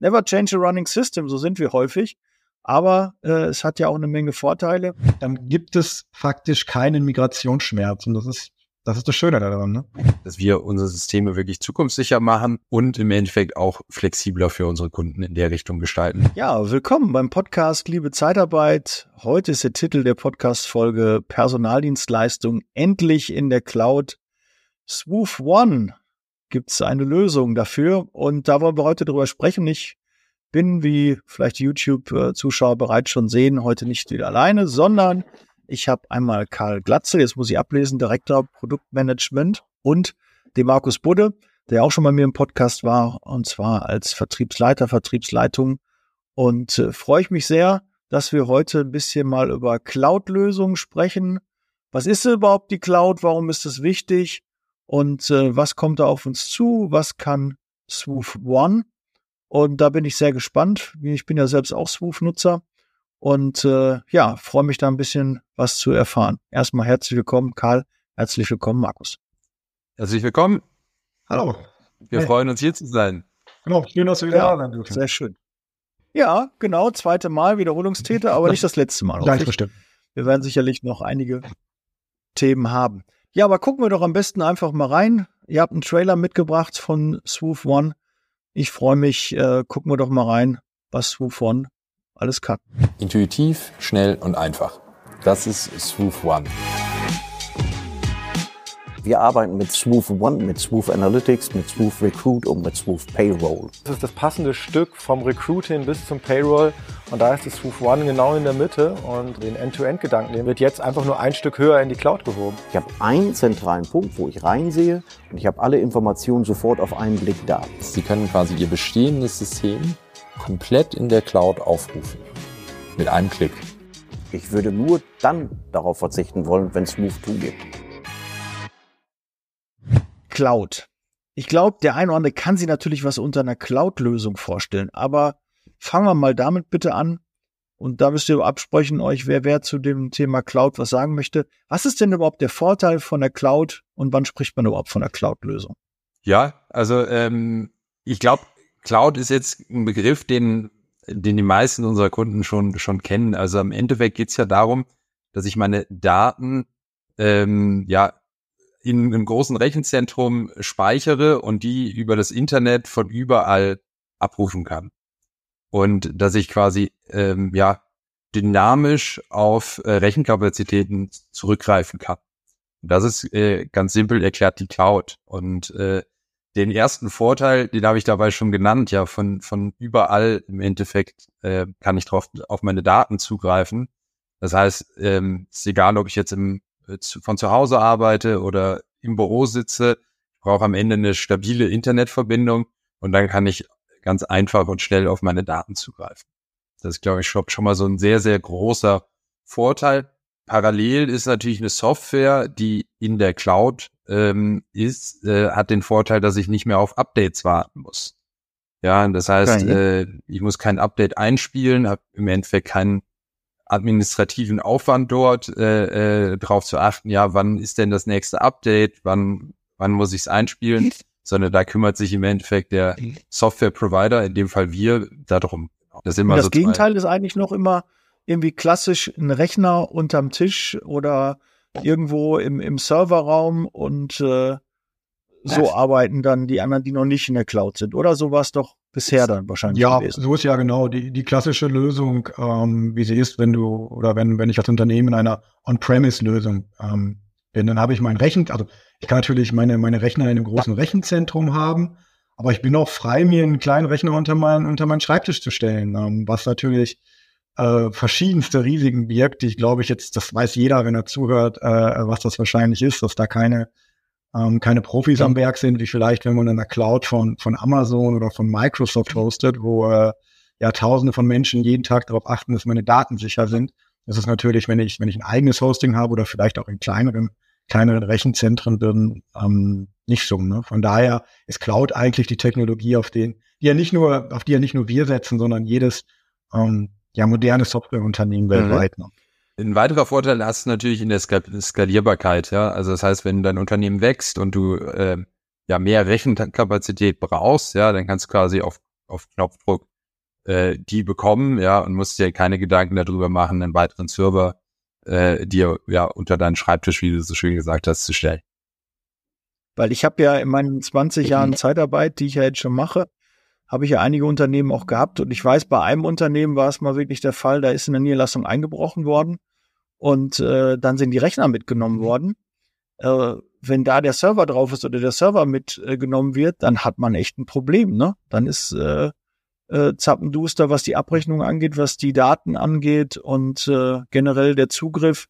never change a running system, so sind wir häufig. Aber äh, es hat ja auch eine Menge Vorteile. Dann gibt es faktisch keinen Migrationsschmerz. Und das ist das ist das Schöne daran, ne? Dass wir unsere Systeme wirklich zukunftssicher machen und im Endeffekt auch flexibler für unsere Kunden in der Richtung gestalten. Ja, willkommen beim Podcast Liebe Zeitarbeit. Heute ist der Titel der Podcast-Folge Personaldienstleistung endlich in der Cloud. Swoof One gibt es eine Lösung dafür und da wollen wir heute drüber sprechen. Ich bin, wie vielleicht YouTube-Zuschauer bereits schon sehen, heute nicht wieder alleine, sondern ich habe einmal Karl Glatze, jetzt muss ich ablesen, Direktor Produktmanagement und den Markus Budde, der auch schon bei mir im Podcast war, und zwar als Vertriebsleiter, Vertriebsleitung. Und äh, freue ich mich sehr, dass wir heute ein bisschen mal über Cloud-Lösungen sprechen. Was ist überhaupt die Cloud? Warum ist es wichtig? Und äh, was kommt da auf uns zu? Was kann Swoof One? Und da bin ich sehr gespannt. Ich bin ja selbst auch Swoof-Nutzer und äh, ja, freue mich da ein bisschen was zu erfahren. Erstmal herzlich willkommen, Karl. Herzlich willkommen, Markus. Herzlich willkommen. Hallo. Wir hey. freuen uns hier zu sein. Genau, schön, dass wir wieder ja, da sein dürfen. Sehr schön. Ja, genau, zweite Mal Wiederholungstäter, aber nicht das letzte Mal. Gleich bestimmt. Wir werden sicherlich noch einige Themen haben. Ja, aber gucken wir doch am besten einfach mal rein. Ihr habt einen Trailer mitgebracht von Swoof One. Ich freue mich. Äh, gucken wir doch mal rein, was Swoof One alles kann. Intuitiv, schnell und einfach. Das ist Swoof One. Wir arbeiten mit Smooth One, mit Smooth Analytics, mit Smooth Recruit und mit Smooth Payroll. Das ist das passende Stück vom Recruiting bis zum Payroll. Und da ist das Smooth One genau in der Mitte. Und den End-to-End-Gedanken, den wird jetzt einfach nur ein Stück höher in die Cloud gehoben. Ich habe einen zentralen Punkt, wo ich reinsehe und ich habe alle Informationen sofort auf einen Blick da. Sie können quasi Ihr bestehendes System komplett in der Cloud aufrufen. Mit einem Klick. Ich würde nur dann darauf verzichten wollen, wenn es Smooth 2 gibt. Cloud. Ich glaube, der eine oder andere kann sich natürlich was unter einer Cloud-Lösung vorstellen, aber fangen wir mal damit bitte an. Und da müsst ihr absprechen euch, wer wer zu dem Thema Cloud was sagen möchte. Was ist denn überhaupt der Vorteil von der Cloud und wann spricht man überhaupt von der Cloud-Lösung? Ja, also ähm, ich glaube, Cloud ist jetzt ein Begriff, den, den die meisten unserer Kunden schon, schon kennen. Also im Endeffekt geht es ja darum, dass ich meine Daten ähm, ja in einem großen Rechenzentrum speichere und die über das Internet von überall abrufen kann. Und dass ich quasi ähm, ja dynamisch auf äh, Rechenkapazitäten zurückgreifen kann. das ist äh, ganz simpel erklärt die Cloud. Und äh, den ersten Vorteil, den habe ich dabei schon genannt, ja, von, von überall im Endeffekt äh, kann ich drauf auf meine Daten zugreifen. Das heißt, ähm, ist egal, ob ich jetzt im, von zu Hause arbeite oder im Büro sitze, ich brauche am Ende eine stabile Internetverbindung und dann kann ich ganz einfach und schnell auf meine Daten zugreifen. Das ist, glaube ich, schon mal so ein sehr, sehr großer Vorteil. Parallel ist natürlich eine Software, die in der Cloud ähm, ist, äh, hat den Vorteil, dass ich nicht mehr auf Updates warten muss. Ja, das heißt, okay. äh, ich muss kein Update einspielen, habe im Endeffekt keinen administrativen Aufwand dort, äh, äh, darauf zu achten, ja, wann ist denn das nächste Update, wann, wann muss ich es einspielen, sondern da kümmert sich im Endeffekt der Software-Provider, in dem Fall wir, darum. Das, immer das so Gegenteil ist eigentlich noch immer irgendwie klassisch ein Rechner unterm Tisch oder irgendwo im, im Serverraum und äh, so Ach. arbeiten dann die anderen, die noch nicht in der Cloud sind. Oder so war es doch bisher dann wahrscheinlich. Ja, gewesen. so ist ja genau die, die klassische Lösung, ähm, wie sie ist, wenn du oder wenn, wenn ich als Unternehmen in einer On-Premise-Lösung ähm, bin, dann habe ich mein Rechen, also ich kann natürlich meine, meine Rechner in einem großen Rechenzentrum haben, aber ich bin auch frei, mir einen kleinen Rechner unter, mein, unter meinen Schreibtisch zu stellen, ähm, was natürlich äh, verschiedenste Risiken birgt, die ich glaube ich jetzt, das weiß jeder, wenn er zuhört, äh, was das wahrscheinlich ist, dass da keine ähm, keine Profis am Werk sind, wie vielleicht, wenn man in einer Cloud von, von Amazon oder von Microsoft hostet, wo äh, ja Tausende von Menschen jeden Tag darauf achten, dass meine Daten sicher sind. Das ist natürlich, wenn ich, wenn ich ein eigenes Hosting habe oder vielleicht auch in kleineren, kleineren Rechenzentren würden, ähm, nicht so. Ne? Von daher ist Cloud eigentlich die Technologie, auf den, die ja nicht nur, auf die ja nicht nur wir setzen, sondern jedes ähm, ja, moderne Softwareunternehmen mhm. weltweit. Ne? Ein weiterer Vorteil hast du natürlich in der Skalierbarkeit, ja. Also das heißt, wenn dein Unternehmen wächst und du äh, ja mehr Rechenkapazität brauchst, ja, dann kannst du quasi auf auf Knopfdruck äh, die bekommen, ja, und musst dir keine Gedanken darüber machen, einen weiteren Server äh, dir ja unter deinen Schreibtisch, wie du so schön gesagt hast, zu stellen. Weil ich habe ja in meinen 20 Jahren Zeitarbeit, die ich ja jetzt schon mache, habe ich ja einige Unternehmen auch gehabt und ich weiß, bei einem Unternehmen war es mal wirklich der Fall, da ist in der Niederlassung eingebrochen worden und äh, dann sind die Rechner mitgenommen worden. Äh, wenn da der Server drauf ist oder der Server mitgenommen äh, wird, dann hat man echt ein Problem, ne? Dann ist äh, äh, zappenduster, was die Abrechnung angeht, was die Daten angeht und äh, generell der Zugriff,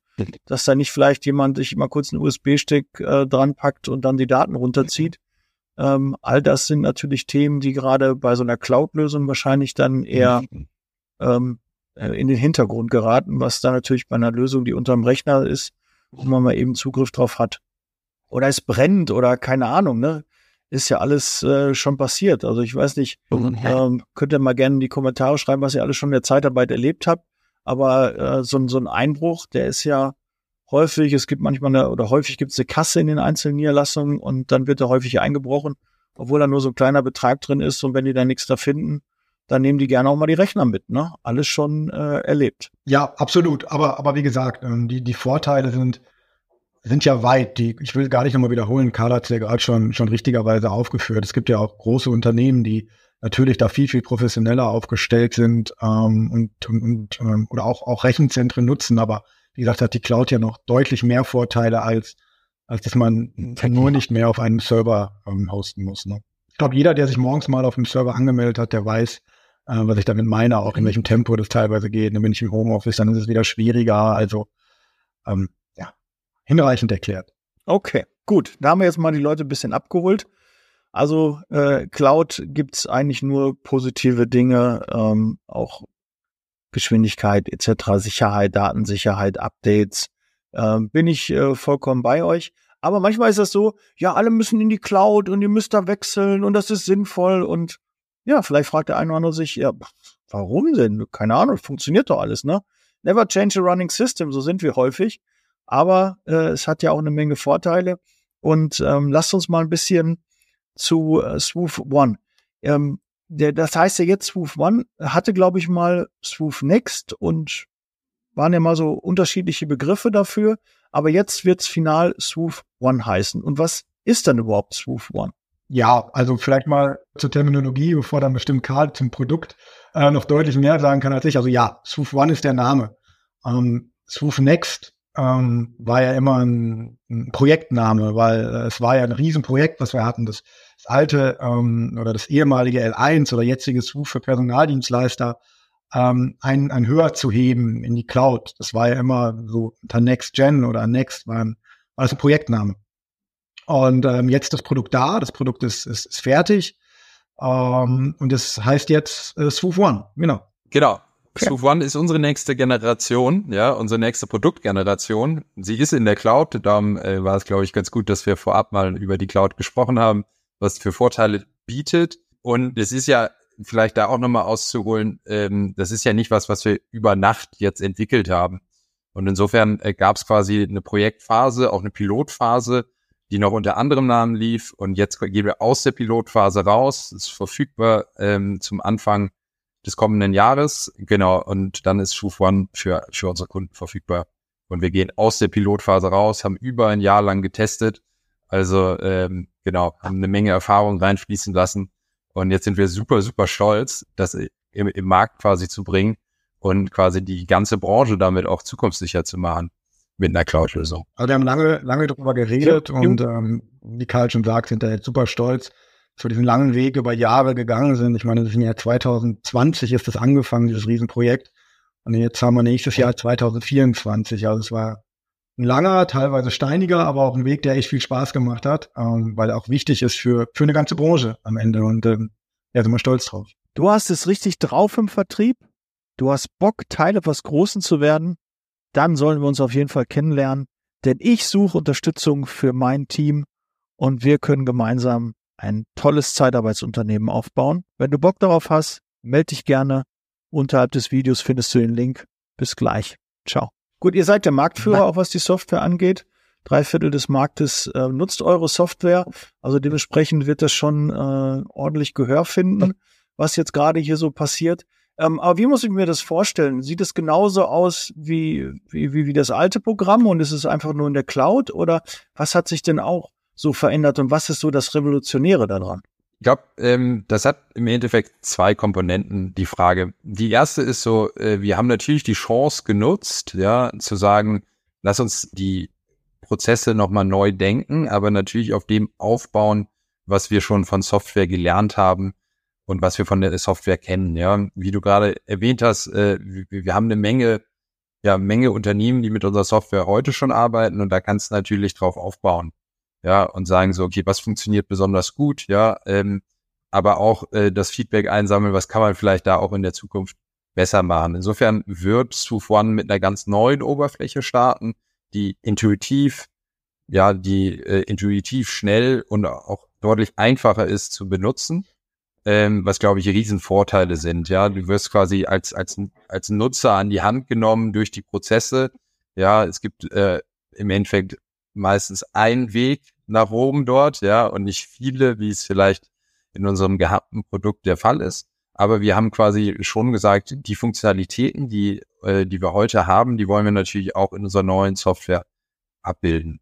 dass da nicht vielleicht jemand sich mal kurz einen USB-Stick äh, dran packt und dann die Daten runterzieht. Ähm, all das sind natürlich Themen, die gerade bei so einer Cloud-Lösung wahrscheinlich dann eher ähm, äh, in den Hintergrund geraten, was da natürlich bei einer Lösung, die unterm Rechner ist, wo man mal eben Zugriff drauf hat. Oder es brennt oder keine Ahnung, ne? ist ja alles äh, schon passiert. Also ich weiß nicht, ähm, könnt ihr mal gerne in die Kommentare schreiben, was ihr alles schon in der Zeitarbeit erlebt habt. Aber äh, so, so ein Einbruch, der ist ja häufig, es gibt manchmal eine, oder häufig gibt es eine Kasse in den einzelnen Niederlassungen und dann wird da häufig eingebrochen, obwohl da nur so ein kleiner Betrag drin ist und wenn die da nichts da finden, dann nehmen die gerne auch mal die Rechner mit, ne? Alles schon äh, erlebt. Ja, absolut. Aber, aber wie gesagt, ähm, die, die Vorteile sind, sind ja weit. Die, ich will gar nicht nochmal wiederholen, Karl hat es ja gerade schon, schon richtigerweise aufgeführt. Es gibt ja auch große Unternehmen, die natürlich da viel, viel professioneller aufgestellt sind ähm, und, und, und ähm, oder auch, auch Rechenzentren nutzen. Aber wie gesagt, hat die Cloud ja noch deutlich mehr Vorteile, als, als dass man nur nicht mehr auf einem Server ähm, hosten muss. Ne? Ich glaube, jeder, der sich morgens mal auf dem Server angemeldet hat, der weiß, äh, was ich damit meine, auch in welchem Tempo das teilweise geht. Dann bin ich im Homeoffice, dann ist es wieder schwieriger. Also ähm, hinreichend erklärt. Okay, gut. Da haben wir jetzt mal die Leute ein bisschen abgeholt. Also äh, Cloud gibt's eigentlich nur positive Dinge, ähm, auch Geschwindigkeit etc., Sicherheit, Datensicherheit, Updates. Ähm, bin ich äh, vollkommen bei euch. Aber manchmal ist das so, ja, alle müssen in die Cloud und ihr müsst da wechseln und das ist sinnvoll und ja, vielleicht fragt der eine oder andere sich, ja, warum denn? Keine Ahnung, funktioniert doch alles, ne? Never change a running system, so sind wir häufig. Aber äh, es hat ja auch eine Menge Vorteile. Und ähm, lasst uns mal ein bisschen zu äh, Swoof One. Ähm, der, das heißt ja jetzt Swoof One hatte, glaube ich, mal Swoof Next und waren ja mal so unterschiedliche Begriffe dafür. Aber jetzt wird's final Swoof One heißen. Und was ist dann überhaupt Swoof One? Ja, also vielleicht mal zur Terminologie, bevor dann bestimmt Karl zum Produkt äh, noch deutlich mehr sagen kann als ich. Also ja, Swoof One ist der Name. Ähm, Swoof Next ähm, war ja immer ein, ein Projektname, weil äh, es war ja ein Riesenprojekt, was wir hatten. Das, das alte ähm, oder das ehemalige L1 oder jetzige SUF für Personaldienstleister ähm, ein, ein höher zu heben in die Cloud. Das war ja immer so unter Next Gen oder Next war, ein, war das ein Projektname. Und ähm, jetzt das Produkt da, das Produkt ist, ist, ist fertig. Ähm, und das heißt jetzt äh, Swoof One, genau. Genau. Smooth One ist unsere nächste Generation, ja, unsere nächste Produktgeneration. Sie ist in der Cloud, darum äh, war es, glaube ich, ganz gut, dass wir vorab mal über die Cloud gesprochen haben, was für Vorteile bietet. Und es ist ja vielleicht da auch nochmal auszuholen, ähm, das ist ja nicht was, was wir über Nacht jetzt entwickelt haben. Und insofern äh, gab es quasi eine Projektphase, auch eine Pilotphase, die noch unter anderem Namen lief. Und jetzt gehen wir aus der Pilotphase raus, ist verfügbar ähm, zum Anfang des kommenden Jahres. Genau, und dann ist Schuf One für, für unsere Kunden verfügbar. Und wir gehen aus der Pilotphase raus, haben über ein Jahr lang getestet. Also ähm, genau, haben eine Menge Erfahrung reinfließen lassen. Und jetzt sind wir super, super stolz, das im, im Markt quasi zu bringen und quasi die ganze Branche damit auch zukunftssicher zu machen mit einer Cloud-Lösung. Also wir haben lange, lange darüber geredet ja, und ähm, wie Karl schon sagt, sind da jetzt super stolz für diesen langen Weg über Jahre gegangen sind. Ich meine, das ist im Jahr 2020 ist das angefangen, dieses Riesenprojekt. Und jetzt haben wir nächstes Jahr 2024. Also es war ein langer, teilweise steiniger, aber auch ein Weg, der echt viel Spaß gemacht hat, ähm, weil er auch wichtig ist für, für eine ganze Branche am Ende. Und ähm, ja, sind wir stolz drauf. Du hast es richtig drauf im Vertrieb. Du hast Bock, Teil etwas Großen zu werden. Dann sollen wir uns auf jeden Fall kennenlernen. Denn ich suche Unterstützung für mein Team und wir können gemeinsam ein tolles Zeitarbeitsunternehmen aufbauen. Wenn du Bock darauf hast, melde dich gerne. Unterhalb des Videos findest du den Link. Bis gleich. Ciao. Gut, ihr seid der Marktführer, auch was die Software angeht. Drei Viertel des Marktes äh, nutzt eure Software. Also dementsprechend wird das schon äh, ordentlich Gehör finden. was jetzt gerade hier so passiert. Ähm, aber wie muss ich mir das vorstellen? Sieht es genauso aus wie, wie, wie, wie das alte Programm und ist es einfach nur in der Cloud oder was hat sich denn auch so verändert und was ist so das Revolutionäre daran? Ich glaube, ähm, das hat im Endeffekt zwei Komponenten, die Frage. Die erste ist so, äh, wir haben natürlich die Chance genutzt, ja, zu sagen, lass uns die Prozesse nochmal neu denken, aber natürlich auf dem aufbauen, was wir schon von Software gelernt haben und was wir von der Software kennen. Ja, wie du gerade erwähnt hast, äh, wir, haben eine Menge, ja, Menge Unternehmen, die mit unserer Software heute schon arbeiten und da kannst du natürlich drauf aufbauen ja, und sagen so, okay, was funktioniert besonders gut, ja, ähm, aber auch äh, das Feedback einsammeln, was kann man vielleicht da auch in der Zukunft besser machen. Insofern wird Smooth One mit einer ganz neuen Oberfläche starten, die intuitiv, ja, die äh, intuitiv schnell und auch deutlich einfacher ist zu benutzen, ähm, was glaube ich Riesenvorteile sind. Ja, du wirst quasi als als als Nutzer an die Hand genommen durch die Prozesse. Ja, es gibt äh, im Endeffekt meistens ein Weg nach oben dort, ja, und nicht viele, wie es vielleicht in unserem gehabten Produkt der Fall ist. Aber wir haben quasi schon gesagt, die Funktionalitäten, die, äh, die wir heute haben, die wollen wir natürlich auch in unserer neuen Software abbilden.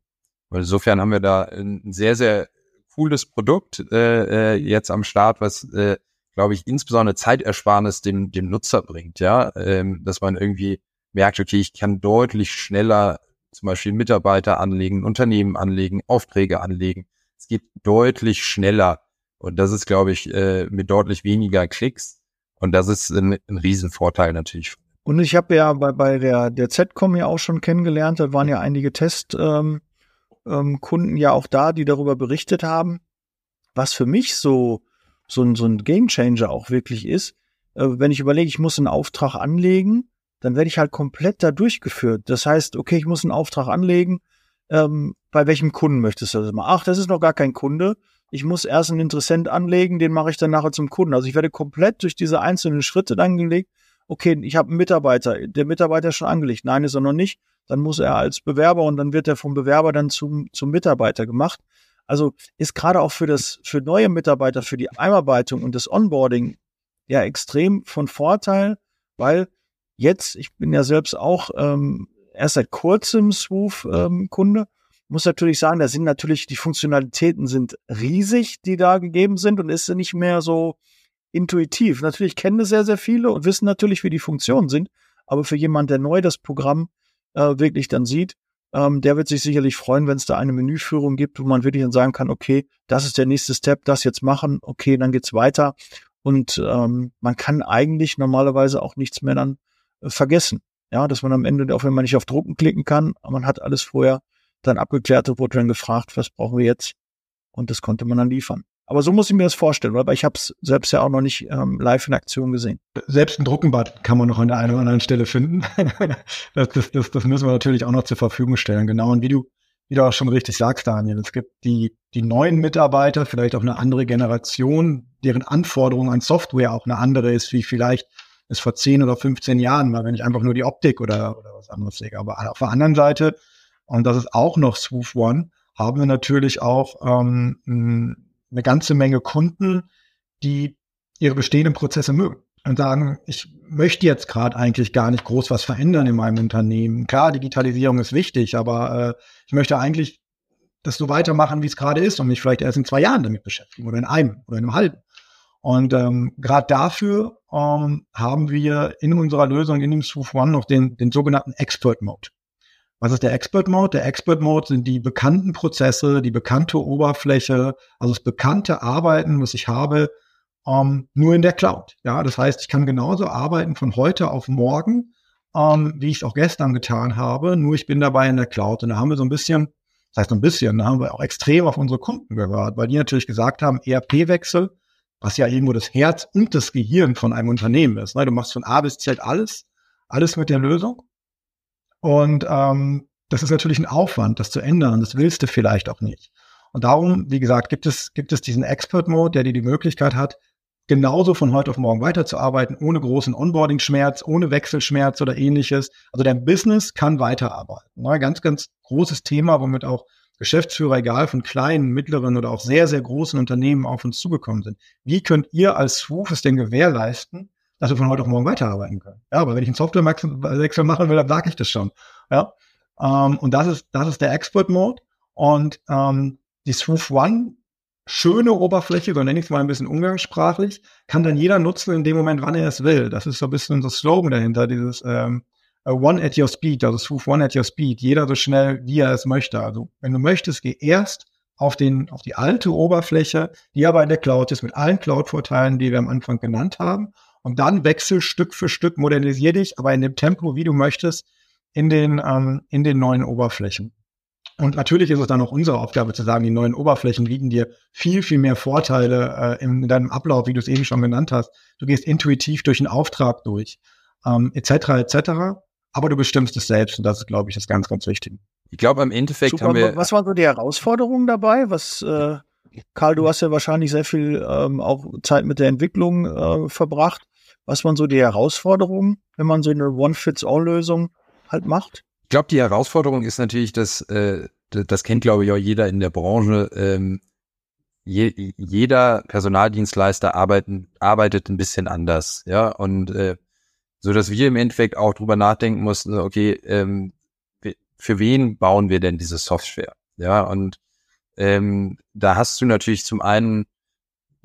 Und insofern haben wir da ein sehr, sehr cooles Produkt äh, äh, jetzt am Start, was, äh, glaube ich, insbesondere Zeitersparnis dem, dem Nutzer bringt, ja, ähm, dass man irgendwie merkt, okay, ich kann deutlich schneller zum Beispiel Mitarbeiter anlegen, Unternehmen anlegen, Aufträge anlegen. Es geht deutlich schneller. Und das ist, glaube ich, äh, mit deutlich weniger Klicks. Und das ist ein, ein Riesenvorteil natürlich. Und ich habe ja bei, bei der, der ZCOM ja auch schon kennengelernt, da waren ja einige Testkunden ähm, ähm, ja auch da, die darüber berichtet haben. Was für mich so, so, ein, so ein Gamechanger auch wirklich ist, äh, wenn ich überlege, ich muss einen Auftrag anlegen, dann werde ich halt komplett da durchgeführt. Das heißt, okay, ich muss einen Auftrag anlegen. Ähm, bei welchem Kunden möchtest du das machen? Ach, das ist noch gar kein Kunde. Ich muss erst einen Interessent anlegen, den mache ich dann nachher zum Kunden. Also ich werde komplett durch diese einzelnen Schritte dann gelegt. Okay, ich habe einen Mitarbeiter. Der Mitarbeiter ist schon angelegt. Nein, ist er noch nicht. Dann muss er als Bewerber und dann wird er vom Bewerber dann zum, zum Mitarbeiter gemacht. Also ist gerade auch für das, für neue Mitarbeiter, für die Einarbeitung und das Onboarding ja extrem von Vorteil, weil Jetzt, ich bin ja selbst auch ähm, erst seit kurzem Swoof-Kunde. Ähm, muss natürlich sagen, da sind natürlich die Funktionalitäten sind riesig, die da gegeben sind und ist nicht mehr so intuitiv. Natürlich kennen es sehr, sehr viele und wissen natürlich, wie die Funktionen sind. Aber für jemand, der neu das Programm äh, wirklich dann sieht, ähm, der wird sich sicherlich freuen, wenn es da eine Menüführung gibt, wo man wirklich dann sagen kann, okay, das ist der nächste Step, das jetzt machen, okay, dann geht's weiter. Und ähm, man kann eigentlich normalerweise auch nichts mehr dann vergessen. Ja, dass man am Ende, auch wenn man nicht auf Drucken klicken kann, man hat alles vorher dann abgeklärt, wurde dann gefragt, was brauchen wir jetzt? Und das konnte man dann liefern. Aber so muss ich mir das vorstellen, weil ich habe es selbst ja auch noch nicht ähm, live in Aktion gesehen. Selbst ein Druckenbad kann man noch an der einen oder anderen Stelle finden. das, das, das, das müssen wir natürlich auch noch zur Verfügung stellen. Genau. Und wie du, wie du auch schon richtig sagst, Daniel, es gibt die, die neuen Mitarbeiter, vielleicht auch eine andere Generation, deren Anforderung an Software auch eine andere ist, wie vielleicht es vor 10 oder 15 Jahren war, wenn ich einfach nur die Optik oder, oder was anderes sehe. Aber auf der anderen Seite, und das ist auch noch Swoof One, haben wir natürlich auch ähm, eine ganze Menge Kunden, die ihre bestehenden Prozesse mögen und sagen, ich möchte jetzt gerade eigentlich gar nicht groß was verändern in meinem Unternehmen. Klar, Digitalisierung ist wichtig, aber äh, ich möchte eigentlich das so weitermachen, wie es gerade ist und mich vielleicht erst in zwei Jahren damit beschäftigen oder in einem oder in einem halben. Und ähm, gerade dafür ähm, haben wir in unserer Lösung in dem Smooth One noch den, den sogenannten Expert Mode. Was ist der Expert Mode? Der Expert Mode sind die bekannten Prozesse, die bekannte Oberfläche, also das bekannte Arbeiten, was ich habe, ähm, nur in der Cloud. Ja, das heißt, ich kann genauso arbeiten von heute auf morgen, ähm, wie ich es auch gestern getan habe, nur ich bin dabei in der Cloud. Und da haben wir so ein bisschen, das heißt so ein bisschen, da haben wir auch extrem auf unsere Kunden gehört, weil die natürlich gesagt haben, ERP-Wechsel, was ja irgendwo das Herz und das Gehirn von einem Unternehmen ist. Ne? Du machst von A bis Z alles, alles mit der Lösung. Und ähm, das ist natürlich ein Aufwand, das zu ändern. Das willst du vielleicht auch nicht. Und darum, wie gesagt, gibt es, gibt es diesen Expert-Mode, der dir die Möglichkeit hat, genauso von heute auf morgen weiterzuarbeiten, ohne großen Onboarding-Schmerz, ohne Wechselschmerz oder ähnliches. Also dein Business kann weiterarbeiten. Ne? Ganz, ganz großes Thema, womit auch Geschäftsführer, egal von kleinen, mittleren oder auch sehr, sehr großen Unternehmen auf uns zugekommen sind. Wie könnt ihr als Swoof es denn gewährleisten, dass wir von heute auf morgen weiterarbeiten können? Ja, aber wenn ich einen Softwarewechsel machen will, dann sage ich das schon. Ja, ähm, und das ist, das ist der Expert Mode. Und ähm, die Swoof One schöne Oberfläche, so nenne ich es mal ein bisschen umgangssprachlich, kann dann jeder nutzen in dem Moment, wann er es will. Das ist so ein bisschen so Slogan dahinter, dieses ähm, One at your speed, also Swoof One at your speed, jeder so schnell, wie er es möchte. Also wenn du möchtest, geh erst auf den, auf die alte Oberfläche, die aber in der Cloud ist, mit allen Cloud-Vorteilen, die wir am Anfang genannt haben. Und dann wechsel Stück für Stück, modernisier dich, aber in dem Tempo, wie du möchtest, in den, ähm, in den neuen Oberflächen. Und natürlich ist es dann auch unsere Aufgabe zu sagen, die neuen Oberflächen bieten dir viel, viel mehr Vorteile äh, in, in deinem Ablauf, wie du es eben schon genannt hast. Du gehst intuitiv durch einen Auftrag durch, ähm, etc. etc. Aber du bestimmst es selbst und das ist, glaube ich, das ganz, ganz Wichtige. Ich glaube, am Endeffekt Super, haben wir. Was waren so die Herausforderungen dabei? Was, äh, Karl, du hast ja wahrscheinlich sehr viel ähm, auch Zeit mit der Entwicklung äh, verbracht. Was waren so die Herausforderungen, wenn man so eine One-Fits-All-Lösung halt macht? Ich glaube, die Herausforderung ist natürlich, dass äh, das kennt, glaube ich, auch jeder in der Branche. Ähm, je, jeder Personaldienstleister arbeiten, arbeitet ein bisschen anders, ja, und äh, so dass wir im Endeffekt auch drüber nachdenken mussten, okay, ähm, für wen bauen wir denn diese Software, ja, und ähm, da hast du natürlich zum einen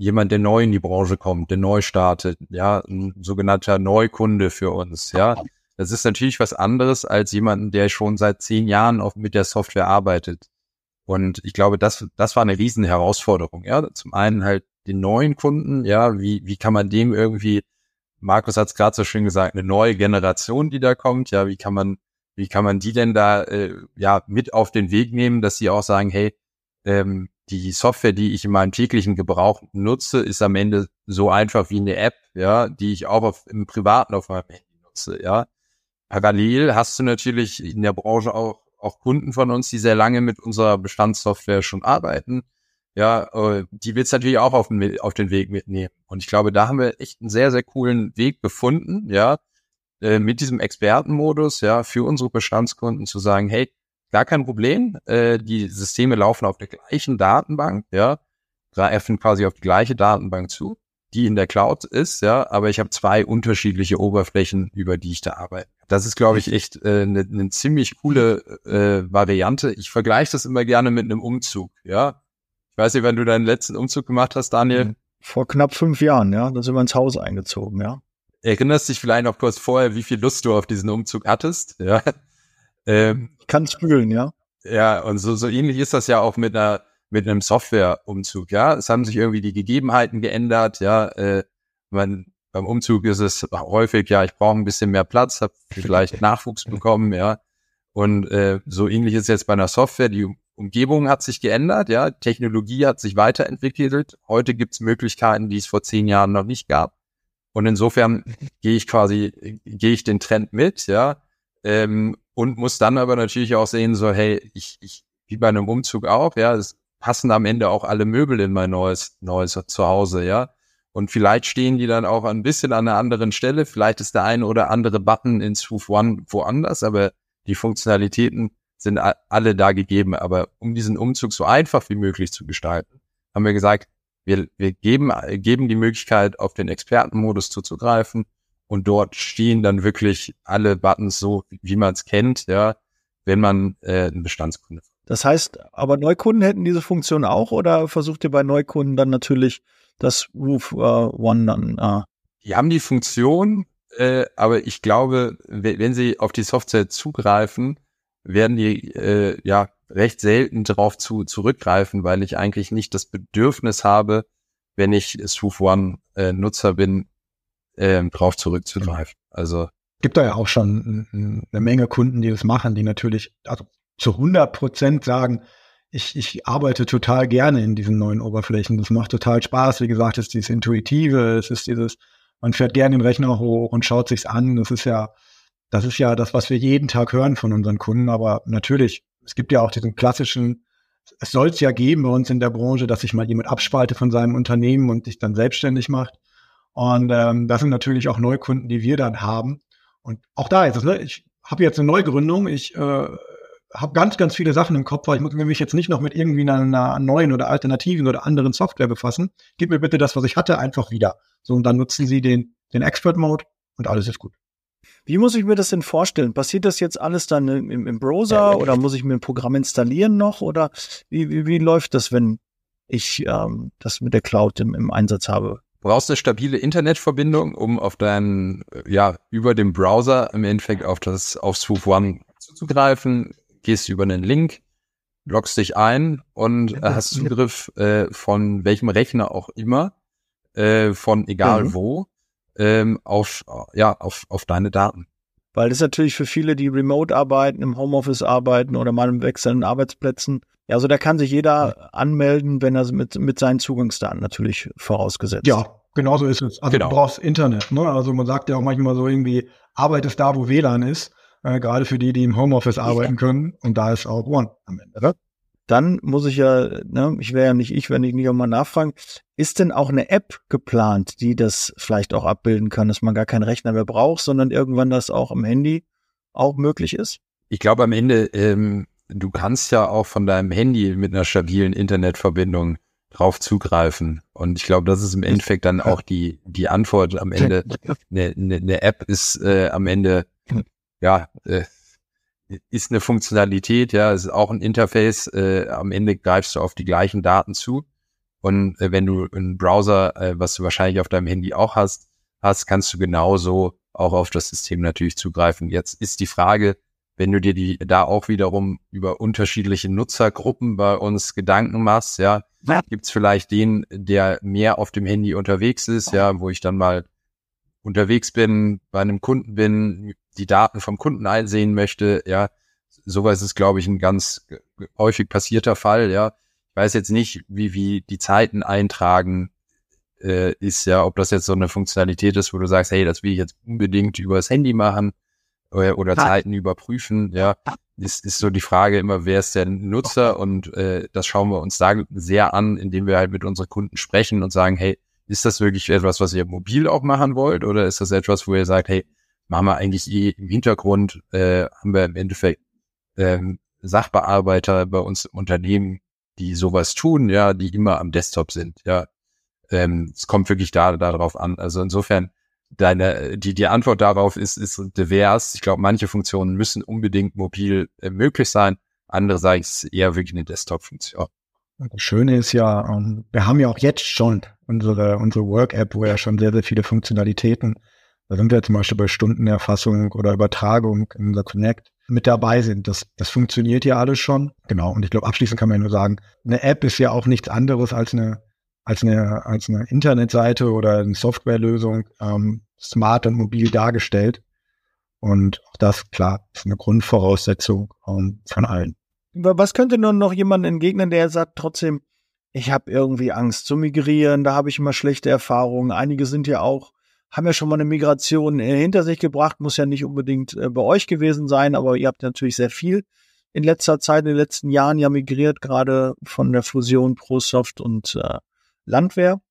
jemand, der neu in die Branche kommt, der neu startet, ja, ein sogenannter Neukunde für uns, ja. Das ist natürlich was anderes als jemanden, der schon seit zehn Jahren auf, mit der Software arbeitet. Und ich glaube, das, das war eine riesen Herausforderung. Ja, zum einen halt den neuen Kunden. Ja, wie, wie kann man dem irgendwie, Markus hat es gerade so schön gesagt, eine neue Generation, die da kommt. Ja, wie kann man, wie kann man die denn da äh, ja mit auf den Weg nehmen, dass sie auch sagen, hey, ähm, die Software, die ich in meinem täglichen Gebrauch nutze, ist am Ende so einfach wie eine App, ja, die ich auch auf, im Privaten auf meinem Handy nutze, ja. Parallel hast du natürlich in der Branche auch, auch Kunden von uns, die sehr lange mit unserer Bestandssoftware schon arbeiten. Ja, äh, die willst natürlich auch auf den, auf den Weg mitnehmen. Und ich glaube, da haben wir echt einen sehr, sehr coolen Weg gefunden, ja, äh, mit diesem Expertenmodus, ja, für unsere Bestandskunden zu sagen, hey, gar kein Problem, äh, die Systeme laufen auf der gleichen Datenbank, ja, greifen quasi auf die gleiche Datenbank zu, die in der Cloud ist, ja, aber ich habe zwei unterschiedliche Oberflächen, über die ich da arbeite. Das ist, glaube ich, echt eine äh, ne, ne ziemlich coole äh, Variante. Ich vergleiche das immer gerne mit einem Umzug, ja. Ich weiß nicht, wenn du deinen letzten Umzug gemacht hast, Daniel. Mhm. Vor knapp fünf Jahren, ja. Da sind wir ins Haus eingezogen, ja. Erinnerst dich vielleicht noch kurz vorher, wie viel Lust du auf diesen Umzug hattest, ja. Ähm, ich kann spülen, ja. Ja, und so, so ähnlich ist das ja auch mit einer, mit einem Softwareumzug, ja. Es haben sich irgendwie die Gegebenheiten geändert, ja. Äh, man beim Umzug ist es häufig, ja, ich brauche ein bisschen mehr Platz, habe vielleicht Nachwuchs bekommen, ja. Und äh, so ähnlich ist jetzt bei einer Software. Die Umgebung hat sich geändert, ja, Technologie hat sich weiterentwickelt. Heute gibt es Möglichkeiten, die es vor zehn Jahren noch nicht gab. Und insofern gehe ich quasi, gehe ich den Trend mit, ja, ähm, und muss dann aber natürlich auch sehen, so, hey, ich, ich, wie bei einem Umzug auch, ja, es passen am Ende auch alle Möbel in mein neues, neues Zuhause, ja. Und vielleicht stehen die dann auch ein bisschen an einer anderen Stelle. Vielleicht ist der eine oder andere Button in Swoof One woanders, aber die Funktionalitäten sind alle da gegeben. Aber um diesen Umzug so einfach wie möglich zu gestalten, haben wir gesagt, wir, wir geben, geben die Möglichkeit, auf den Expertenmodus zuzugreifen. Und dort stehen dann wirklich alle Buttons so, wie man es kennt, ja, wenn man äh, ein Bestandskunde. Das heißt, aber Neukunden hätten diese Funktion auch oder versucht ihr bei Neukunden dann natürlich das Roof äh, One dann. Äh. Die haben die Funktion, äh, aber ich glaube, wenn sie auf die Software zugreifen, werden die äh, ja recht selten darauf zu, zurückgreifen, weil ich eigentlich nicht das Bedürfnis habe, wenn ich Swoof One äh, Nutzer bin, äh, drauf zurückzugreifen. Also gibt da ja auch schon eine Menge Kunden, die das machen, die natürlich also zu 100 Prozent sagen, ich, ich arbeite total gerne in diesen neuen Oberflächen. Das macht total Spaß. Wie gesagt, es ist dieses Intuitive, es ist dieses, man fährt gerne den Rechner hoch und schaut sich's an. Das ist ja, das ist ja das, was wir jeden Tag hören von unseren Kunden. Aber natürlich, es gibt ja auch diesen klassischen, es soll es ja geben bei uns in der Branche, dass sich mal jemand abspalte von seinem Unternehmen und sich dann selbstständig macht. Und ähm, das sind natürlich auch Neukunden, die wir dann haben. Und auch da ist es, ne? ich habe jetzt eine Neugründung, ich äh, habe ganz, ganz viele Sachen im Kopf, weil ich muss mich jetzt nicht noch mit irgendwie einer, einer neuen oder alternativen oder anderen Software befassen. Gib mir bitte das, was ich hatte, einfach wieder. So, und dann nutzen Sie den, den Expert Mode und alles ist gut. Wie muss ich mir das denn vorstellen? Passiert das jetzt alles dann im, im Browser oder muss ich mir ein Programm installieren noch? Oder wie, wie, wie läuft das, wenn ich ähm, das mit der Cloud im, im Einsatz habe? Brauchst eine stabile Internetverbindung, um auf deinen, ja, über dem Browser im Endeffekt auf das, auf Swoop One zuzugreifen. Gehst über einen Link, loggst dich ein und äh, hast Zugriff äh, von welchem Rechner auch immer, äh, von egal mhm. wo, ähm, auf, ja, auf, auf deine Daten. Weil das ist natürlich für viele, die remote arbeiten, im Homeoffice arbeiten oder mal im wechselnden Arbeitsplätzen. Ja, also da kann sich jeder anmelden, wenn er mit, mit seinen Zugangsdaten natürlich vorausgesetzt. Ja, genau so ist es. Also genau. du brauchst Internet. Ne? Also man sagt ja auch manchmal so irgendwie, arbeitest da, wo WLAN ist. Äh, gerade für die, die im Homeoffice arbeiten können. Und da ist auch One am Ende. Ne? dann muss ich ja, ne, ich wäre ja nicht ich, wenn ich nicht auch mal nachfragen, ist denn auch eine App geplant, die das vielleicht auch abbilden kann, dass man gar keinen Rechner mehr braucht, sondern irgendwann das auch am Handy auch möglich ist? Ich glaube am Ende, ähm, du kannst ja auch von deinem Handy mit einer stabilen Internetverbindung drauf zugreifen. Und ich glaube, das ist im Endeffekt dann auch die, die Antwort am Ende. Eine, eine, eine App ist äh, am Ende, ja, äh, ist eine Funktionalität, ja, es ist auch ein Interface. Äh, am Ende greifst du auf die gleichen Daten zu. Und äh, wenn du einen Browser, äh, was du wahrscheinlich auf deinem Handy auch hast, hast, kannst du genauso auch auf das System natürlich zugreifen. Jetzt ist die Frage, wenn du dir die da auch wiederum über unterschiedliche Nutzergruppen bei uns Gedanken machst, ja, gibt's vielleicht den, der mehr auf dem Handy unterwegs ist, ja, wo ich dann mal unterwegs bin, bei einem Kunden bin, die Daten vom Kunden einsehen möchte, ja, sowas ist, glaube ich, ein ganz häufig passierter Fall, ja. Ich weiß jetzt nicht, wie, wie die Zeiten eintragen äh, ist, ja, ob das jetzt so eine Funktionalität ist, wo du sagst, hey, das will ich jetzt unbedingt übers Handy machen oder, oder Zeiten überprüfen, ja. Ist, ist so die Frage immer, wer ist der Nutzer und äh, das schauen wir uns da sehr an, indem wir halt mit unseren Kunden sprechen und sagen, hey, ist das wirklich etwas, was ihr mobil auch machen wollt oder ist das etwas, wo ihr sagt, hey, machen wir eigentlich eh im Hintergrund, äh, haben wir im Endeffekt ähm, Sachbearbeiter bei uns im Unternehmen, die sowas tun, ja, die immer am Desktop sind, ja. Ähm, es kommt wirklich da darauf an. Also insofern, deine, die, die Antwort darauf ist, ist divers. Ich glaube, manche Funktionen müssen unbedingt mobil äh, möglich sein. Andere sagen, es ist eher wirklich eine Desktop-Funktion. Das Schöne ist ja, um, ähm, wir haben ja auch jetzt schon unsere, unsere Work-App, wo ja schon sehr, sehr viele Funktionalitäten da sind wir zum Beispiel bei Stundenerfassung oder Übertragung in unser Connect mit dabei sind. Das, das funktioniert ja alles schon. Genau. Und ich glaube, abschließend kann man ja nur sagen, eine App ist ja auch nichts anderes als eine, als eine, als eine Internetseite oder eine Softwarelösung, ähm, smart und mobil dargestellt. Und auch das, klar, ist eine Grundvoraussetzung ähm, von allen. Was könnte nun noch jemand entgegnen, der sagt trotzdem, ich habe irgendwie Angst zu migrieren, da habe ich immer schlechte Erfahrungen. Einige sind ja auch haben ja schon mal eine Migration äh, hinter sich gebracht, muss ja nicht unbedingt äh, bei euch gewesen sein, aber ihr habt natürlich sehr viel in letzter Zeit, in den letzten Jahren ja migriert, gerade von der Fusion ProSoft und äh, Landwehr.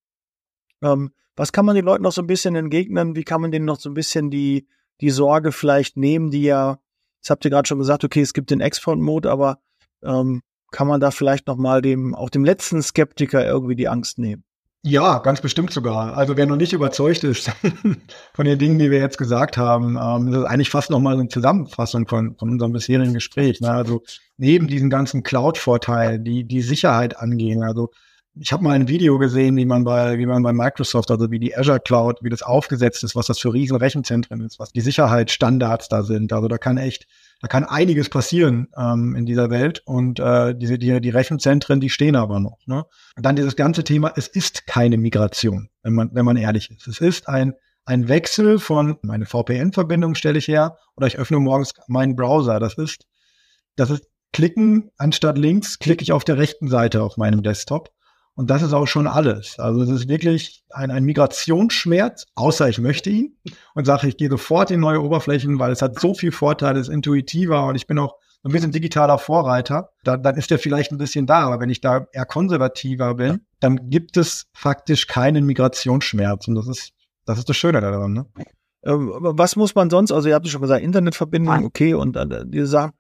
Ähm, was kann man den Leuten noch so ein bisschen entgegnen? Wie kann man denen noch so ein bisschen die, die Sorge vielleicht nehmen, die ja, jetzt habt ihr gerade schon gesagt, okay, es gibt den Export-Mode, aber ähm, kann man da vielleicht noch mal dem, auch dem letzten Skeptiker irgendwie die Angst nehmen? Ja, ganz bestimmt sogar. Also wer noch nicht überzeugt ist von den Dingen, die wir jetzt gesagt haben, ähm, das ist eigentlich fast nochmal eine Zusammenfassung von, von unserem bisherigen Gespräch. Ne? Also neben diesen ganzen Cloud-Vorteilen, die die Sicherheit angehen. Also ich habe mal ein Video gesehen, wie man bei wie man bei Microsoft, also wie die Azure Cloud, wie das aufgesetzt ist, was das für riesen Rechenzentren ist, was die Sicherheitsstandards da sind. Also da kann echt da kann einiges passieren ähm, in dieser Welt und äh, diese die, die Rechenzentren, die stehen aber noch. Ne? Und dann dieses ganze Thema, es ist keine Migration, wenn man wenn man ehrlich ist. Es ist ein ein Wechsel von meine VPN-Verbindung stelle ich her oder ich öffne morgens meinen Browser. Das ist das ist klicken anstatt links klicke ich auf der rechten Seite auf meinem Desktop und das ist auch schon alles. Also es ist wirklich ein, ein Migrationsschmerz, außer ich möchte ihn und sage, ich gehe sofort in neue Oberflächen, weil es hat so viel Vorteile, es ist intuitiver und ich bin auch ein bisschen digitaler Vorreiter. Da, dann ist der vielleicht ein bisschen da, aber wenn ich da eher konservativer bin, dann gibt es faktisch keinen Migrationsschmerz und das ist das ist das Schöne daran. Ne? Ähm, was muss man sonst, also ihr habt es schon gesagt, Internetverbindung, okay, und äh, diese Sachen.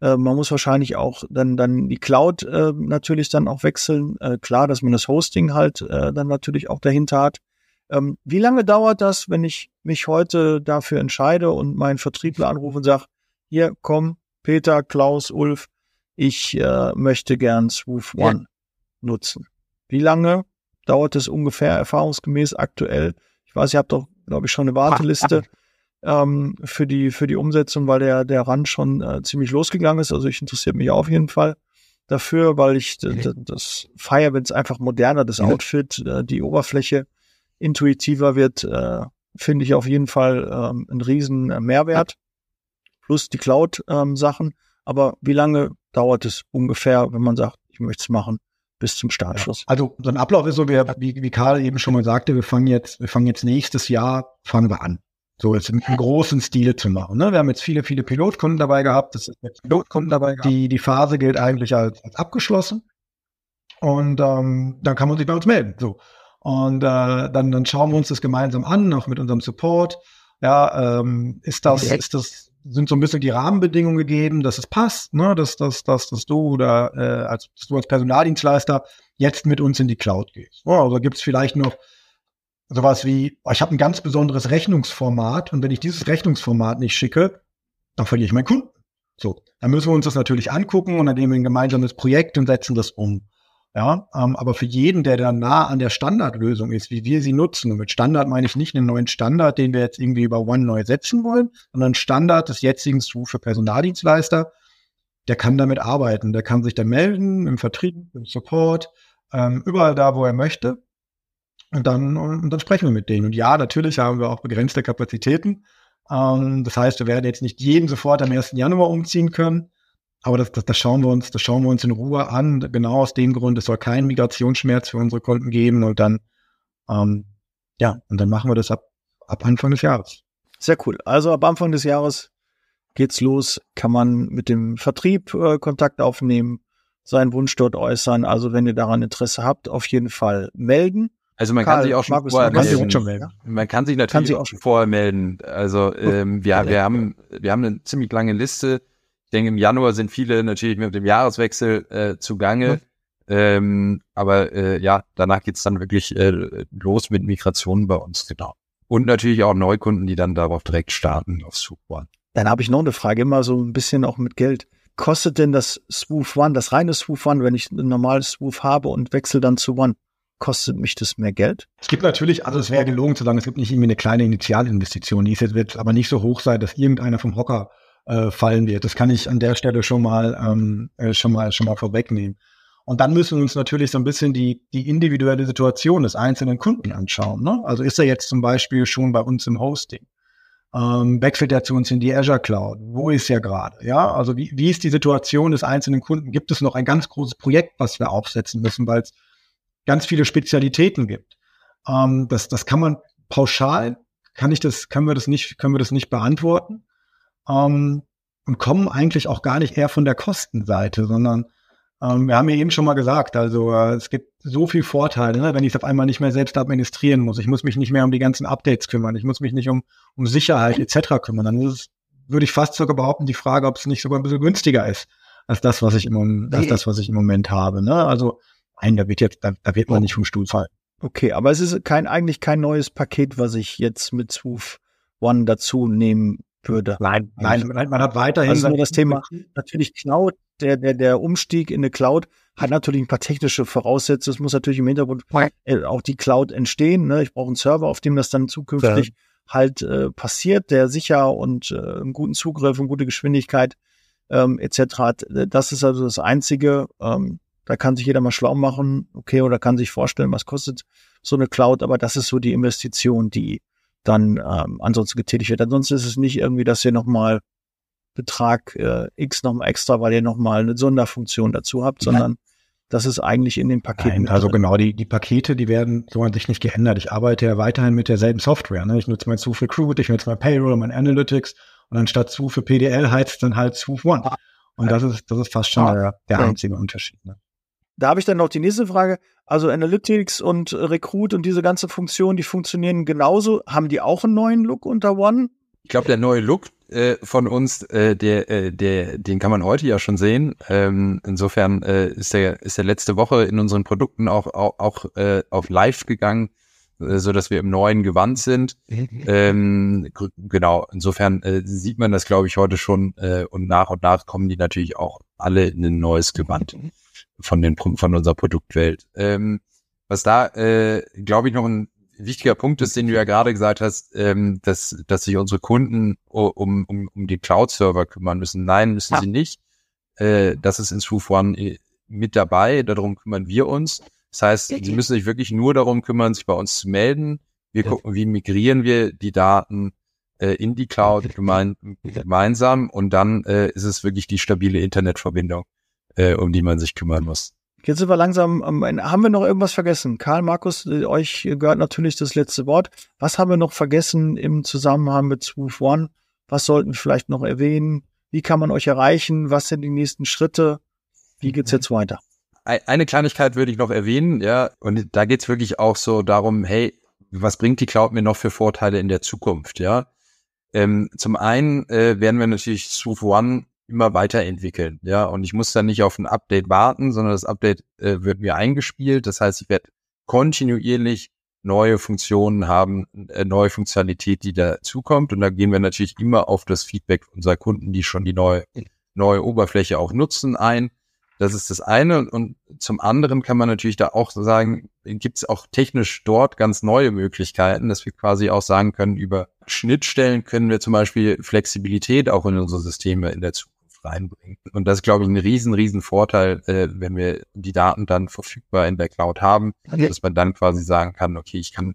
Äh, man muss wahrscheinlich auch dann, dann die Cloud äh, natürlich dann auch wechseln. Äh, klar, dass man das Hosting halt äh, dann natürlich auch dahinter hat. Ähm, wie lange dauert das, wenn ich mich heute dafür entscheide und meinen Vertriebler anrufe und sage, hier, komm, Peter, Klaus, Ulf, ich äh, möchte gern Swoof One ja. nutzen. Wie lange dauert es ungefähr erfahrungsgemäß aktuell? Ich weiß, ihr habt doch, glaube ich, schon eine Warteliste ähm, für die für die Umsetzung, weil der der Rand schon äh, ziemlich losgegangen ist. Also ich interessiere mich auf jeden Fall dafür, weil ich okay. das feier, wenn es einfach moderner, das Outfit, äh, die Oberfläche intuitiver wird, äh, finde ich auf jeden Fall ähm, einen riesen äh, Mehrwert. Plus die Cloud-Sachen. Ähm, Aber wie lange dauert es ungefähr, wenn man sagt, ich möchte es machen? bis zum Startschuss. Also so ein Ablauf ist so, wie, wie, wie Karl eben schon mal sagte, wir fangen jetzt, wir fangen jetzt nächstes Jahr, fangen wir an. So jetzt im, im großen Stil zu machen. Ne? Wir haben jetzt viele, viele Pilotkunden dabei gehabt. Das ist jetzt Pilotkunden dabei gehabt. Die, die Phase gilt eigentlich als, als abgeschlossen. Und ähm, dann kann man sich bei uns melden. So. Und äh, dann, dann schauen wir uns das gemeinsam an, auch mit unserem Support. Ja, ähm, ist das, ist das, sind so ein bisschen die Rahmenbedingungen gegeben, dass es passt, ne, dass, dass, dass, dass du oder äh, als dass du als Personaldienstleister jetzt mit uns in die Cloud gehst. Oh, also gibt es vielleicht noch sowas wie, oh, ich habe ein ganz besonderes Rechnungsformat und wenn ich dieses Rechnungsformat nicht schicke, dann verliere ich meinen Kunden. So, dann müssen wir uns das natürlich angucken und dann nehmen wir ein gemeinsames Projekt und setzen das um. Ja, ähm, aber für jeden, der da nah an der Standardlösung ist, wie wir sie nutzen, und mit Standard meine ich nicht einen neuen Standard, den wir jetzt irgendwie über One neu setzen wollen, sondern Standard des jetzigen Stu für Personaldienstleister, der kann damit arbeiten, der kann sich da melden, im Vertrieb, im Support, ähm, überall da, wo er möchte. Und dann, und dann sprechen wir mit denen. Und ja, natürlich haben wir auch begrenzte Kapazitäten. Ähm, das heißt, wir werden jetzt nicht jeden sofort am 1. Januar umziehen können. Aber das, das, das schauen wir uns, das schauen wir uns in Ruhe an. Genau aus dem Grund, es soll keinen Migrationsschmerz für unsere Kunden geben und dann, ähm, ja, und dann machen wir das ab, ab Anfang des Jahres. Sehr cool. Also ab Anfang des Jahres geht's los, kann man mit dem Vertrieb äh, Kontakt aufnehmen, seinen Wunsch dort äußern. Also wenn ihr daran Interesse habt, auf jeden Fall melden. Also man Karl, kann sich auch schon Markus, vorher melden. Schon melden. Man kann sich natürlich kann sich auch schon vorher melden. Also ähm, wir, wir haben wir haben eine ziemlich lange Liste ich denke, im Januar sind viele natürlich mit dem Jahreswechsel äh, zugange. Ähm, aber äh, ja, danach geht's dann wirklich äh, los mit Migrationen bei uns, genau. Und natürlich auch Neukunden, die dann darauf direkt starten auf Swoop One. Dann habe ich noch eine Frage, immer so ein bisschen auch mit Geld. Kostet denn das Swoop One, das reine Swoop One, wenn ich ein normales Swoop habe und wechsle dann zu One, kostet mich das mehr Geld? Es gibt natürlich, also es wäre gelogen zu sagen, es gibt nicht irgendwie eine kleine Initialinvestition, die wird aber nicht so hoch sein, dass irgendeiner vom Hocker äh, fallen wird. Das kann ich an der Stelle schon mal, ähm, äh, schon mal, schon mal vorwegnehmen. Und dann müssen wir uns natürlich so ein bisschen die, die individuelle Situation des einzelnen Kunden anschauen. Ne? Also ist er jetzt zum Beispiel schon bei uns im Hosting? Ähm, wechselt er zu uns in die Azure Cloud? Wo ist er gerade? Ja, also wie, wie ist die Situation des einzelnen Kunden? Gibt es noch ein ganz großes Projekt, was wir aufsetzen müssen, weil es ganz viele Spezialitäten gibt? Ähm, das, das kann man pauschal, kann ich das, können wir das nicht, können wir das nicht beantworten ähm, und kommen eigentlich auch gar nicht eher von der Kostenseite, sondern ähm, wir haben ja eben schon mal gesagt, also äh, es gibt so viel Vorteile, ne, wenn ich es auf einmal nicht mehr selbst administrieren muss. Ich muss mich nicht mehr um die ganzen Updates kümmern. Ich muss mich nicht um, um Sicherheit etc. kümmern. Dann ist es, würde ich fast sogar behaupten, die Frage, ob es nicht sogar ein bisschen günstiger ist als das, was ich im, als das, was ich im Moment habe. Ne? Also nein, da wird jetzt, da, da wird man nicht vom Stuhl fallen. Okay, aber es ist kein, eigentlich kein neues Paket, was ich jetzt mit Swoof One dazu nehmen würde. Nein, nein, man hat weiterhin. Also nur das Thema, natürlich Cloud, der, der, der Umstieg in eine Cloud hat natürlich ein paar technische Voraussetzungen. Es muss natürlich im Hintergrund äh, auch die Cloud entstehen. Ne? Ich brauche einen Server, auf dem das dann zukünftig ja. halt äh, passiert, der sicher und äh, einen guten Zugriff und gute Geschwindigkeit ähm, etc. hat. Das ist also das Einzige. Ähm, da kann sich jeder mal schlau machen, okay, oder kann sich vorstellen, was kostet so eine Cloud. Aber das ist so die Investition, die dann ähm, ansonsten getätigt wird. Ansonsten ist es nicht irgendwie, dass ihr nochmal Betrag äh, X nochmal extra, weil ihr nochmal eine Sonderfunktion dazu habt, sondern Nein. das ist eigentlich in den Paketen. Nein, also genau, die, die Pakete, die werden so an sich nicht geändert. Ich arbeite ja weiterhin mit derselben Software. Ne? Ich nutze mein Zoom Recruit, ich nutze mein Payroll, mein Analytics und anstatt Zoom für PDL heizt dann halt Zoom One. Und das ist, das ist fast schon der, der einzige Unterschied. Ne? Da habe ich dann noch die nächste Frage. Also Analytics und Recruit und diese ganze Funktion, die funktionieren genauso. Haben die auch einen neuen Look unter One? Ich glaube, der neue Look äh, von uns, äh, der, äh, der, den kann man heute ja schon sehen. Ähm, insofern äh, ist der ist der letzte Woche in unseren Produkten auch auch, auch äh, auf Live gegangen, äh, so dass wir im neuen Gewand sind. Ähm, genau. Insofern äh, sieht man das, glaube ich, heute schon äh, und nach und nach kommen die natürlich auch alle in ein neues Gewand von den von unserer Produktwelt. Ähm, was da, äh, glaube ich, noch ein wichtiger Punkt ist, den du ja gerade gesagt hast, ähm, dass, dass sich unsere Kunden um, um, um die Cloud-Server kümmern müssen. Nein, müssen ja. sie nicht. Äh, das ist in Smooth One äh, mit dabei. Darum kümmern wir uns. Das heißt, okay. sie müssen sich wirklich nur darum kümmern, sich bei uns zu melden. Wir ja. gucken, wie migrieren wir die Daten äh, in die Cloud gemein, gemeinsam und dann äh, ist es wirklich die stabile Internetverbindung, äh, um die man sich kümmern muss. Jetzt sind wir langsam am Ende. Haben wir noch irgendwas vergessen? Karl, Markus, äh, euch gehört natürlich das letzte Wort. Was haben wir noch vergessen im Zusammenhang mit Smooth One? Was sollten wir vielleicht noch erwähnen? Wie kann man euch erreichen? Was sind die nächsten Schritte? Wie geht's jetzt weiter? Eine Kleinigkeit würde ich noch erwähnen, ja, und da geht's wirklich auch so darum, hey, was bringt die Cloud mir noch für Vorteile in der Zukunft, ja? Ähm, zum einen äh, werden wir natürlich Smooth One immer weiterentwickeln. Ja, und ich muss dann nicht auf ein Update warten, sondern das Update äh, wird mir eingespielt. Das heißt, ich werde kontinuierlich neue Funktionen haben, äh, neue Funktionalität, die dazukommt. Und da gehen wir natürlich immer auf das Feedback unserer Kunden, die schon die neue, neue Oberfläche auch nutzen, ein. Das ist das eine. Und zum anderen kann man natürlich da auch sagen, gibt es auch technisch dort ganz neue Möglichkeiten, dass wir quasi auch sagen können, über Schnittstellen können wir zum Beispiel Flexibilität auch in unsere Systeme in der Zukunft reinbringen. Und das ist, glaube ich, ein riesen, riesen Vorteil, äh, wenn wir die Daten dann verfügbar in der Cloud haben, okay. dass man dann quasi sagen kann, okay, ich kann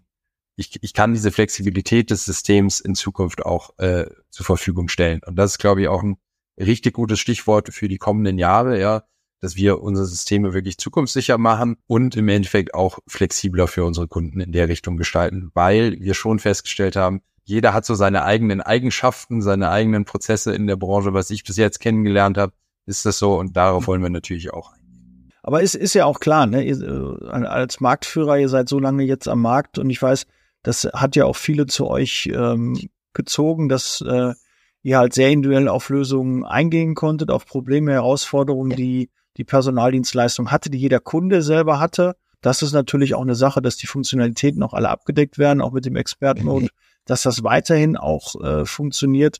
ich, ich kann diese Flexibilität des Systems in Zukunft auch äh, zur Verfügung stellen. Und das ist, glaube ich, auch ein richtig gutes Stichwort für die kommenden Jahre, ja, dass wir unsere Systeme wirklich zukunftssicher machen und im Endeffekt auch flexibler für unsere Kunden in der Richtung gestalten, weil wir schon festgestellt haben, jeder hat so seine eigenen Eigenschaften, seine eigenen Prozesse in der Branche, was ich bis jetzt kennengelernt habe, ist das so und darauf wollen wir natürlich auch eingehen. Aber es ist ja auch klar, ne, ihr, äh, als Marktführer, ihr seid so lange jetzt am Markt und ich weiß, das hat ja auch viele zu euch ähm, gezogen, dass äh, ihr halt sehr individuell auf Lösungen eingehen konntet, auf Probleme, Herausforderungen, die die Personaldienstleistung hatte, die jeder Kunde selber hatte. Das ist natürlich auch eine Sache, dass die Funktionalitäten auch alle abgedeckt werden, auch mit dem Expertenmode dass das weiterhin auch äh, funktioniert.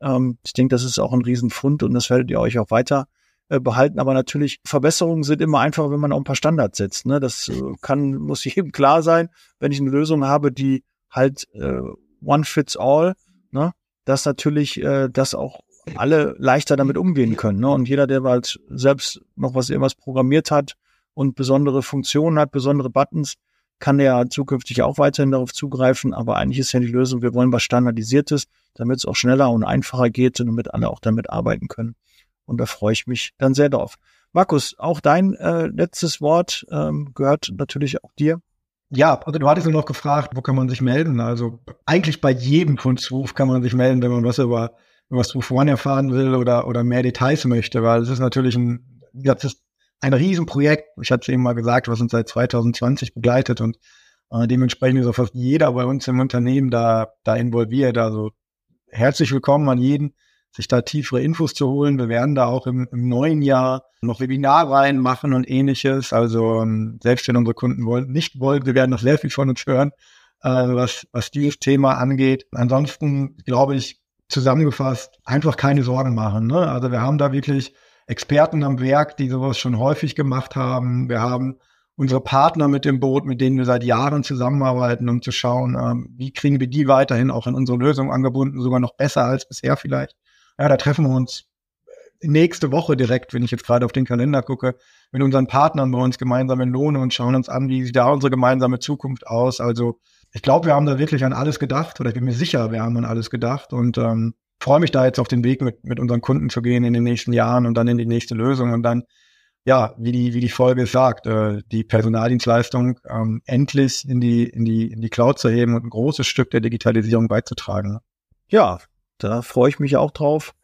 Ähm, ich denke, das ist auch ein Riesenfund und das werdet ihr euch auch weiter äh, behalten. Aber natürlich, Verbesserungen sind immer einfacher, wenn man auch ein paar Standards setzt. Ne? Das äh, kann, muss jedem klar sein, wenn ich eine Lösung habe, die halt äh, one fits all, ne? dass natürlich äh, das auch alle leichter damit umgehen können. Ne? Und jeder, der halt selbst noch was irgendwas programmiert hat und besondere Funktionen hat, besondere Buttons, kann ja zukünftig auch weiterhin darauf zugreifen, aber eigentlich ist ja die Lösung, wir wollen was Standardisiertes, damit es auch schneller und einfacher geht und damit alle auch damit arbeiten können. Und da freue ich mich dann sehr drauf. Markus, auch dein äh, letztes Wort ähm, gehört natürlich auch dir. Ja, also du hattest noch gefragt, wo kann man sich melden? Also eigentlich bei jedem Swoof kann man sich melden, wenn man was über, über Swoof One erfahren will oder, oder mehr Details möchte, weil es ist natürlich ein, das ist ein Riesenprojekt. Ich hatte es eben mal gesagt, was uns seit 2020 begleitet und äh, dementsprechend ist auch fast jeder bei uns im Unternehmen da, da involviert. Also herzlich willkommen an jeden, sich da tiefere Infos zu holen. Wir werden da auch im, im neuen Jahr noch Webinarreihen machen und ähnliches. Also ähm, selbst wenn unsere Kunden wollen, nicht wollen, wir werden noch sehr viel von uns hören, äh, was, was dieses Thema angeht. Ansonsten glaube ich, zusammengefasst, einfach keine Sorgen machen. Ne? Also wir haben da wirklich Experten am Werk, die sowas schon häufig gemacht haben. Wir haben unsere Partner mit dem Boot, mit denen wir seit Jahren zusammenarbeiten, um zu schauen, ähm, wie kriegen wir die weiterhin auch in unsere Lösung angebunden, sogar noch besser als bisher vielleicht. Ja, da treffen wir uns nächste Woche direkt, wenn ich jetzt gerade auf den Kalender gucke, mit unseren Partnern bei uns gemeinsam in Lohne und schauen uns an, wie sieht da unsere gemeinsame Zukunft aus. Also ich glaube, wir haben da wirklich an alles gedacht oder ich bin mir sicher, wir haben an alles gedacht und ähm, freue mich da jetzt auf den Weg mit, mit unseren Kunden zu gehen in den nächsten Jahren und dann in die nächste Lösung und dann, ja, wie die, wie die Folge sagt, äh, die Personaldienstleistung ähm, endlich in die, in die, in die Cloud zu heben und ein großes Stück der Digitalisierung beizutragen. Ja, da freue ich mich auch drauf.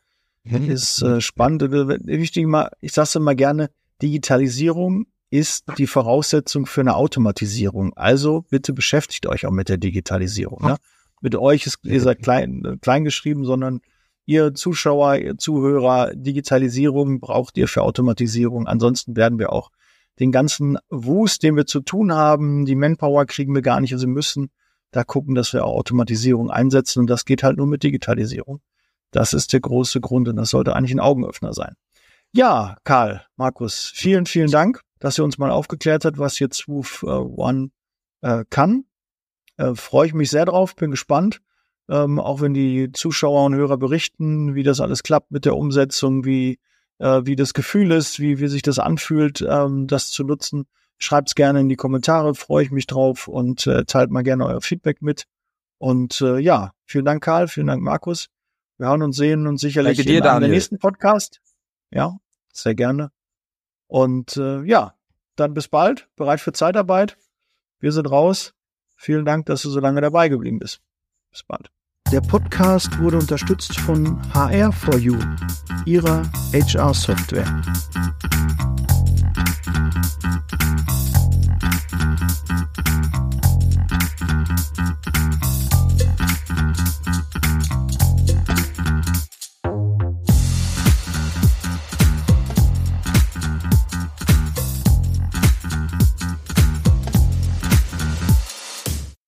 Mhm. Ist äh, spannend. Wichtig mal, ich sage es immer gerne, Digitalisierung ist die Voraussetzung für eine Automatisierung. Also bitte beschäftigt euch auch mit der Digitalisierung. Ne? Mit euch ist, ihr seid klein, klein geschrieben, sondern ihr Zuschauer, ihr Zuhörer, Digitalisierung braucht ihr für Automatisierung. Ansonsten werden wir auch den ganzen Wust, den wir zu tun haben, die Manpower kriegen wir gar nicht, also müssen da gucken, dass wir auch Automatisierung einsetzen und das geht halt nur mit Digitalisierung. Das ist der große Grund und das sollte eigentlich ein Augenöffner sein. Ja, Karl, Markus, vielen, vielen Dank, dass ihr uns mal aufgeklärt habt, was jetzt Swoof äh, One äh, kann. Äh, Freue ich mich sehr drauf, bin gespannt. Ähm, auch wenn die Zuschauer und Hörer berichten, wie das alles klappt mit der Umsetzung, wie, äh, wie das Gefühl ist, wie, wie sich das anfühlt, ähm, das zu nutzen. Schreibt's gerne in die Kommentare, freue ich mich drauf und äh, teilt mal gerne euer Feedback mit. Und äh, ja, vielen Dank, Karl, vielen Dank, Markus. Wir hören uns sehen und sicherlich dir, in einem der nächsten Podcast. Ja, sehr gerne. Und äh, ja, dann bis bald. Bereit für Zeitarbeit. Wir sind raus. Vielen Dank, dass du so lange dabei geblieben bist. Bis bald. Der Podcast wurde unterstützt von HR4U, ihrer HR-Software.